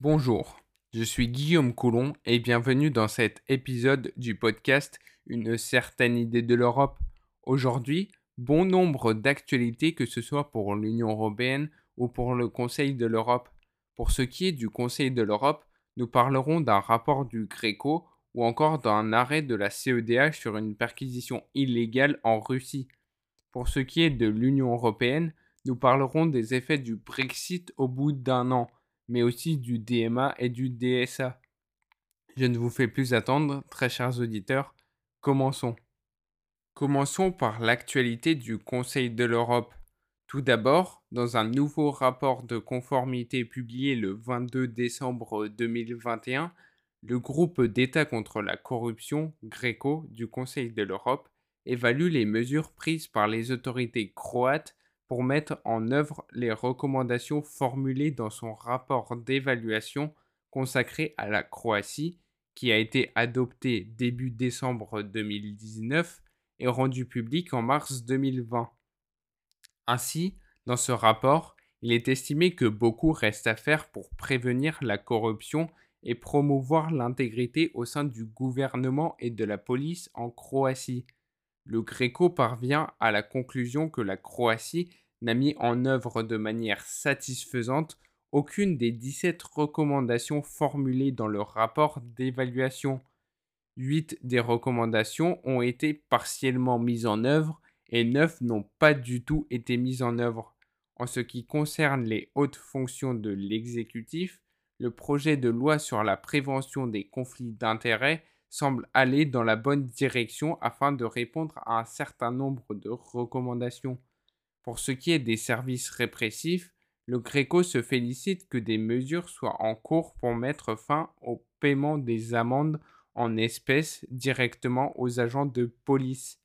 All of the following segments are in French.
Bonjour, je suis Guillaume Coulon et bienvenue dans cet épisode du podcast Une certaine idée de l'Europe. Aujourd'hui, bon nombre d'actualités que ce soit pour l'Union européenne ou pour le Conseil de l'Europe. Pour ce qui est du Conseil de l'Europe, nous parlerons d'un rapport du Gréco ou encore d'un arrêt de la CEDH sur une perquisition illégale en Russie. Pour ce qui est de l'Union européenne, nous parlerons des effets du Brexit au bout d'un an, mais aussi du DMA et du DSA. Je ne vous fais plus attendre, très chers auditeurs, commençons. Commençons par l'actualité du Conseil de l'Europe. Tout d'abord, dans un nouveau rapport de conformité publié le 22 décembre 2021, le groupe d'État contre la corruption, GRECO, du Conseil de l'Europe, évalue les mesures prises par les autorités croates pour mettre en œuvre les recommandations formulées dans son rapport d'évaluation consacré à la Croatie, qui a été adopté début décembre 2019 et rendu public en mars 2020. Ainsi, dans ce rapport, il est estimé que beaucoup reste à faire pour prévenir la corruption et promouvoir l'intégrité au sein du gouvernement et de la police en Croatie. Le Gréco parvient à la conclusion que la Croatie n'a mis en œuvre de manière satisfaisante aucune des 17 recommandations formulées dans le rapport d'évaluation. Huit des recommandations ont été partiellement mises en œuvre et neuf n'ont pas du tout été mises en œuvre. En ce qui concerne les hautes fonctions de l'exécutif, le projet de loi sur la prévention des conflits d'intérêts semble aller dans la bonne direction afin de répondre à un certain nombre de recommandations. Pour ce qui est des services répressifs, le Gréco se félicite que des mesures soient en cours pour mettre fin au paiement des amendes en espèces directement aux agents de police.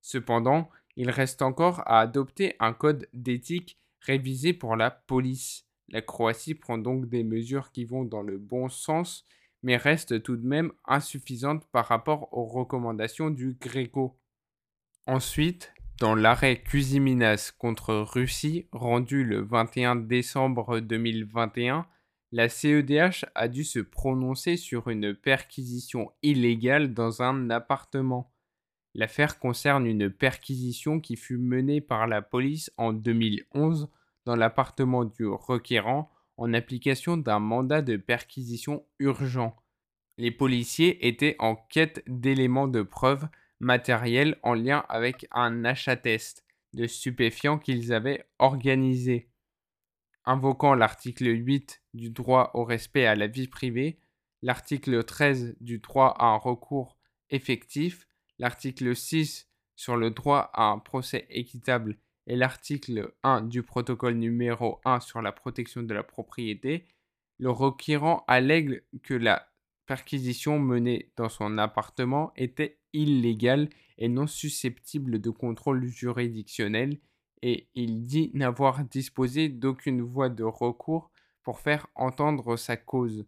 Cependant, il reste encore à adopter un code d'éthique révisé pour la police. La Croatie prend donc des mesures qui vont dans le bon sens, mais reste tout de même insuffisante par rapport aux recommandations du Gréco. Ensuite, dans l'arrêt Cusiminas contre Russie rendu le 21 décembre 2021, la CEDH a dû se prononcer sur une perquisition illégale dans un appartement. L'affaire concerne une perquisition qui fut menée par la police en 2011 dans l'appartement du requérant en application d'un mandat de perquisition urgent. Les policiers étaient en quête d'éléments de preuve matériels en lien avec un achat-test de stupéfiants qu'ils avaient organisé. Invoquant l'article 8 du droit au respect à la vie privée, l'article 13 du droit à un recours effectif, l'article 6 sur le droit à un procès équitable et l'article 1 du protocole numéro 1 sur la protection de la propriété, le requérant allègue que la perquisition menée dans son appartement était illégale et non susceptible de contrôle juridictionnel et il dit n'avoir disposé d'aucune voie de recours pour faire entendre sa cause.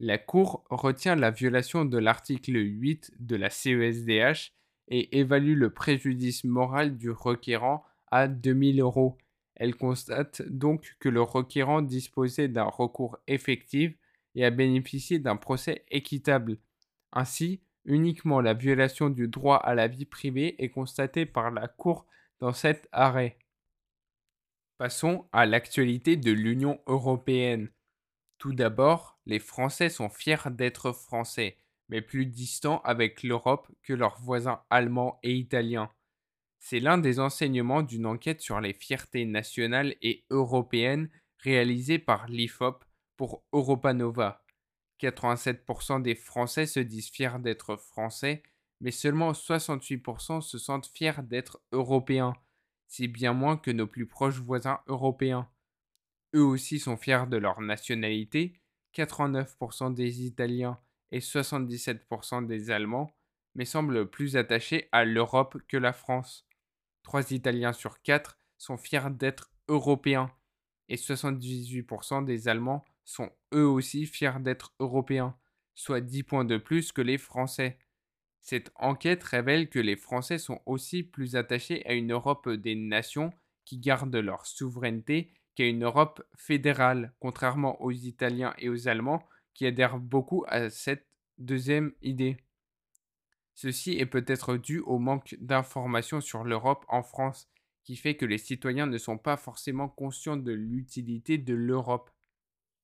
La Cour retient la violation de l'article 8 de la CESDH et évalue le préjudice moral du requérant à 2000 euros. Elle constate donc que le requérant disposait d'un recours effectif et a bénéficié d'un procès équitable. Ainsi, uniquement la violation du droit à la vie privée est constatée par la Cour dans cet arrêt. Passons à l'actualité de l'Union européenne. Tout d'abord, les Français sont fiers d'être Français, mais plus distants avec l'Europe que leurs voisins allemands et italiens. C'est l'un des enseignements d'une enquête sur les fiertés nationales et européennes réalisée par l'IFOP pour Europanova. 87% des Français se disent fiers d'être Français, mais seulement 68% se sentent fiers d'être Européens. C'est bien moins que nos plus proches voisins européens. Eux aussi sont fiers de leur nationalité, 89% des Italiens et 77% des Allemands, mais semblent plus attachés à l'Europe que la France. 3 Italiens sur 4 sont fiers d'être européens et 78% des Allemands sont eux aussi fiers d'être européens, soit 10 points de plus que les Français. Cette enquête révèle que les Français sont aussi plus attachés à une Europe des nations qui gardent leur souveraineté qu'à une Europe fédérale, contrairement aux Italiens et aux Allemands qui adhèrent beaucoup à cette deuxième idée. Ceci est peut-être dû au manque d'informations sur l'Europe en France, qui fait que les citoyens ne sont pas forcément conscients de l'utilité de l'Europe.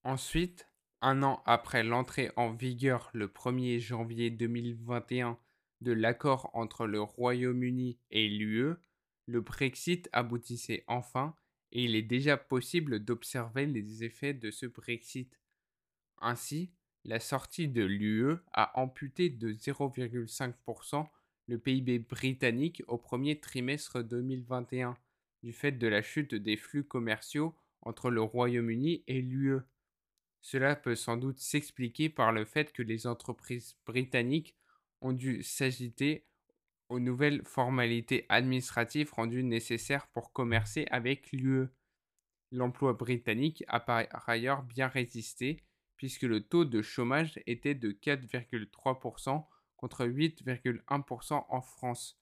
Ensuite, un an après l'entrée en vigueur le 1er janvier 2021 de l'accord entre le Royaume-Uni et l'UE, le Brexit aboutissait enfin et il est déjà possible d'observer les effets de ce Brexit. Ainsi, la sortie de l'UE a amputé de 0,5% le PIB britannique au premier trimestre 2021 du fait de la chute des flux commerciaux entre le Royaume-Uni et l'UE. Cela peut sans doute s'expliquer par le fait que les entreprises britanniques ont dû s'agiter aux nouvelles formalités administratives rendues nécessaires pour commercer avec l'UE. L'emploi britannique a par ailleurs bien résisté, puisque le taux de chômage était de 4,3% contre 8,1% en France.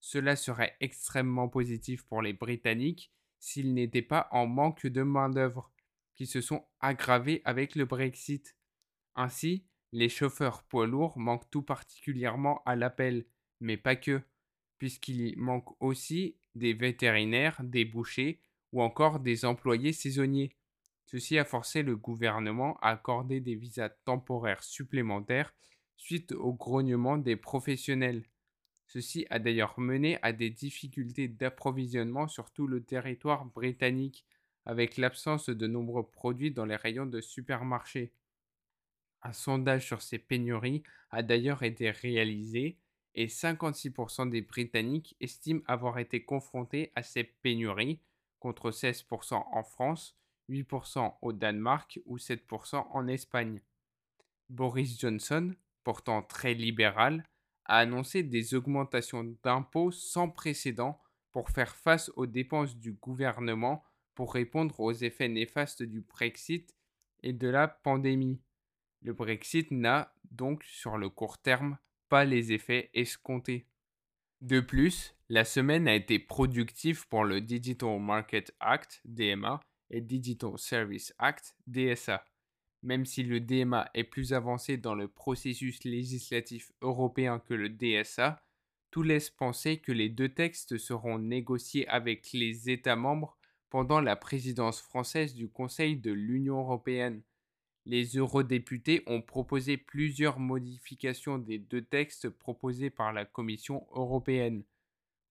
Cela serait extrêmement positif pour les Britanniques s'ils n'étaient pas en manque de main-d'œuvre, qui se sont aggravés avec le Brexit. Ainsi, les chauffeurs poids lourds manquent tout particulièrement à l'appel, mais pas que, puisqu'il manque aussi des vétérinaires, des bouchers ou encore des employés saisonniers. Ceci a forcé le gouvernement à accorder des visas temporaires supplémentaires suite au grognement des professionnels. Ceci a d'ailleurs mené à des difficultés d'approvisionnement sur tout le territoire britannique, avec l'absence de nombreux produits dans les rayons de supermarchés. Un sondage sur ces pénuries a d'ailleurs été réalisé et 56% des Britanniques estiment avoir été confrontés à ces pénuries, contre 16% en France, 8% au Danemark ou 7% en Espagne. Boris Johnson, pourtant très libéral, a annoncé des augmentations d'impôts sans précédent pour faire face aux dépenses du gouvernement pour répondre aux effets néfastes du Brexit et de la pandémie. Le Brexit n'a donc sur le court terme pas les effets escomptés. De plus, la semaine a été productive pour le Digital Market Act, DMA, et Digital Service Act, DSA. Même si le DMA est plus avancé dans le processus législatif européen que le DSA, tout laisse penser que les deux textes seront négociés avec les États membres pendant la présidence française du Conseil de l'Union européenne les eurodéputés ont proposé plusieurs modifications des deux textes proposés par la Commission européenne.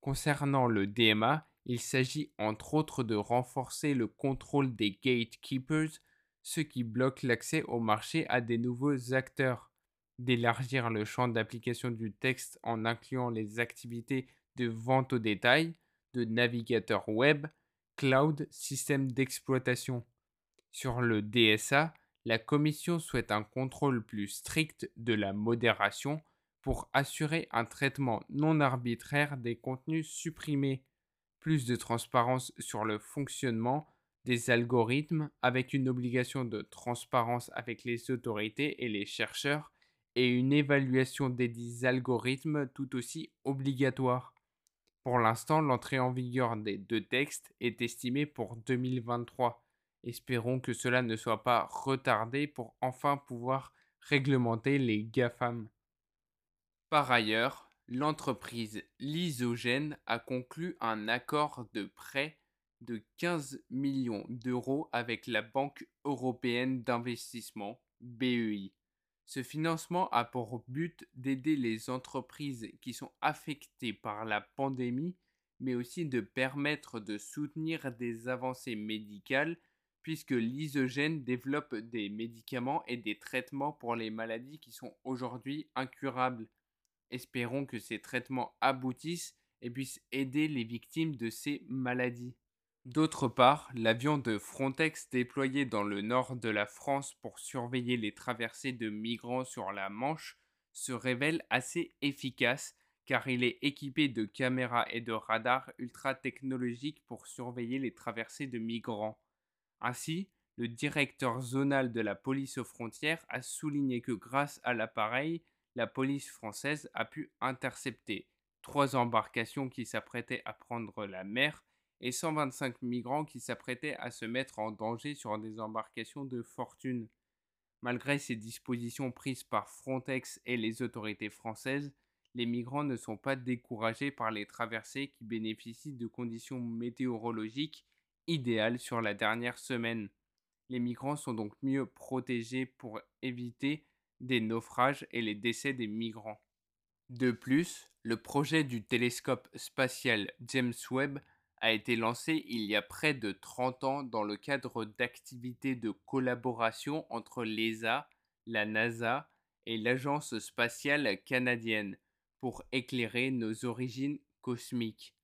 Concernant le DMA, il s'agit entre autres de renforcer le contrôle des gatekeepers, ce qui bloque l'accès au marché à des nouveaux acteurs, d'élargir le champ d'application du texte en incluant les activités de vente au détail, de navigateur web, cloud, système d'exploitation. Sur le DSA, la Commission souhaite un contrôle plus strict de la modération pour assurer un traitement non arbitraire des contenus supprimés, plus de transparence sur le fonctionnement des algorithmes avec une obligation de transparence avec les autorités et les chercheurs et une évaluation des algorithmes tout aussi obligatoire. Pour l'instant, l'entrée en vigueur des deux textes est estimée pour 2023 Espérons que cela ne soit pas retardé pour enfin pouvoir réglementer les GAFAM. Par ailleurs, l'entreprise Lysogène a conclu un accord de prêt de 15 millions d'euros avec la Banque européenne d'investissement, BEI. Ce financement a pour but d'aider les entreprises qui sont affectées par la pandémie, mais aussi de permettre de soutenir des avancées médicales puisque l'isogène développe des médicaments et des traitements pour les maladies qui sont aujourd'hui incurables. Espérons que ces traitements aboutissent et puissent aider les victimes de ces maladies. D'autre part, l'avion de Frontex déployé dans le nord de la France pour surveiller les traversées de migrants sur la Manche se révèle assez efficace car il est équipé de caméras et de radars ultra technologiques pour surveiller les traversées de migrants. Ainsi, le directeur zonal de la police aux frontières a souligné que grâce à l'appareil, la police française a pu intercepter trois embarcations qui s'apprêtaient à prendre la mer et 125 migrants qui s'apprêtaient à se mettre en danger sur des embarcations de fortune. Malgré ces dispositions prises par Frontex et les autorités françaises, les migrants ne sont pas découragés par les traversées qui bénéficient de conditions météorologiques idéales sur la dernière semaine. Les migrants sont donc mieux protégés pour éviter des naufrages et les décès des migrants. De plus, le projet du télescope spatial James Webb a été lancé il y a près de 30 ans dans le cadre d'activités de collaboration entre l'ESA, la NASA et l'Agence spatiale canadienne pour éclairer nos origines cosmiques.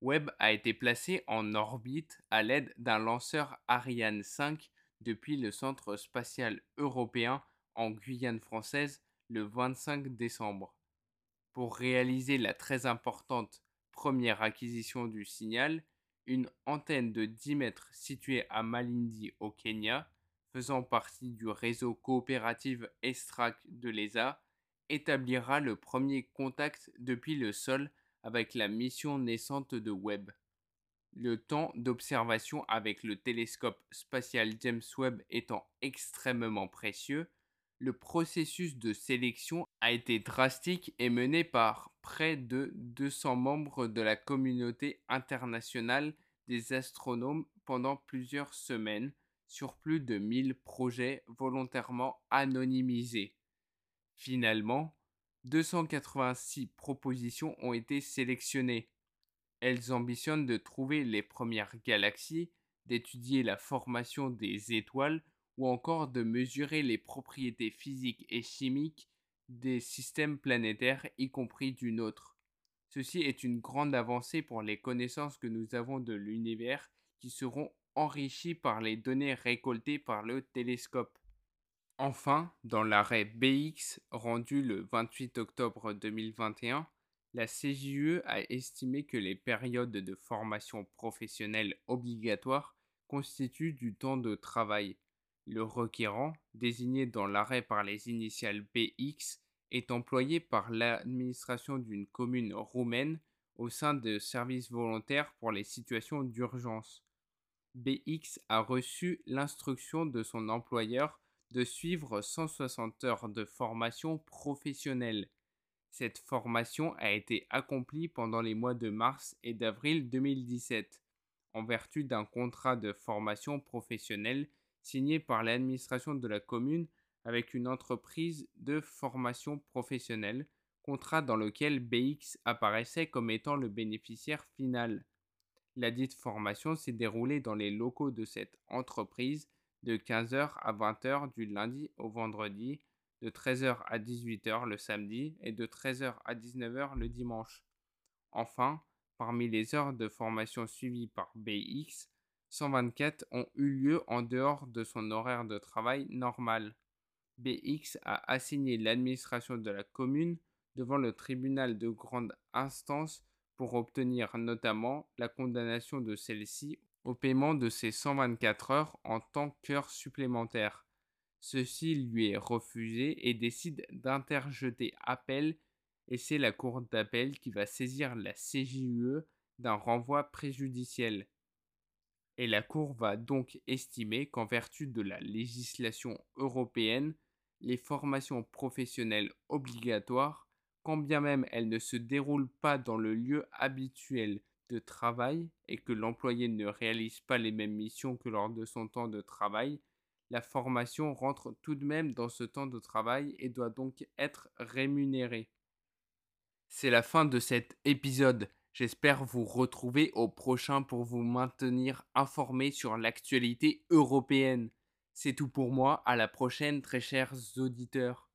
Webb a été placé en orbite à l'aide d'un lanceur Ariane 5 depuis le Centre spatial européen en Guyane française le 25 décembre. Pour réaliser la très importante première acquisition du signal, une antenne de 10 mètres située à Malindi au Kenya, faisant partie du réseau coopératif Estrac de l'ESA, établira le premier contact depuis le sol avec la mission naissante de Webb. Le temps d'observation avec le télescope spatial James Webb étant extrêmement précieux, le processus de sélection a été drastique et mené par près de 200 membres de la communauté internationale des astronomes pendant plusieurs semaines sur plus de 1000 projets volontairement anonymisés. Finalement, 286 propositions ont été sélectionnées. Elles ambitionnent de trouver les premières galaxies, d'étudier la formation des étoiles ou encore de mesurer les propriétés physiques et chimiques des systèmes planétaires, y compris du nôtre. Ceci est une grande avancée pour les connaissances que nous avons de l'univers qui seront enrichies par les données récoltées par le télescope. Enfin, dans l'arrêt BX rendu le 28 octobre 2021, la CJUE a estimé que les périodes de formation professionnelle obligatoire constituent du temps de travail le requérant, désigné dans l'arrêt par les initiales BX, est employé par l'administration d'une commune roumaine au sein de services volontaires pour les situations d'urgence. BX a reçu l'instruction de son employeur de suivre 160 heures de formation professionnelle. Cette formation a été accomplie pendant les mois de mars et d'avril 2017, en vertu d'un contrat de formation professionnelle signé par l'administration de la commune avec une entreprise de formation professionnelle, contrat dans lequel BX apparaissait comme étant le bénéficiaire final. La dite formation s'est déroulée dans les locaux de cette entreprise de 15h à 20h du lundi au vendredi, de 13h à 18h le samedi et de 13h à 19h le dimanche. Enfin, parmi les heures de formation suivies par BX, 124 ont eu lieu en dehors de son horaire de travail normal. BX a assigné l'administration de la commune devant le tribunal de grande instance pour obtenir notamment la condamnation de celle-ci au paiement de ses 124 heures en tant qu'heures supplémentaires. Ceci lui est refusé et décide d'interjeter appel et c'est la cour d'appel qui va saisir la CJUE d'un renvoi préjudiciel et la Cour va donc estimer qu'en vertu de la législation européenne, les formations professionnelles obligatoires, quand bien même elles ne se déroulent pas dans le lieu habituel de travail et que l'employé ne réalise pas les mêmes missions que lors de son temps de travail, la formation rentre tout de même dans ce temps de travail et doit donc être rémunérée. C'est la fin de cet épisode. J'espère vous retrouver au prochain pour vous maintenir informé sur l'actualité européenne. C'est tout pour moi, à la prochaine très chers auditeurs.